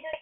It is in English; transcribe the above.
dann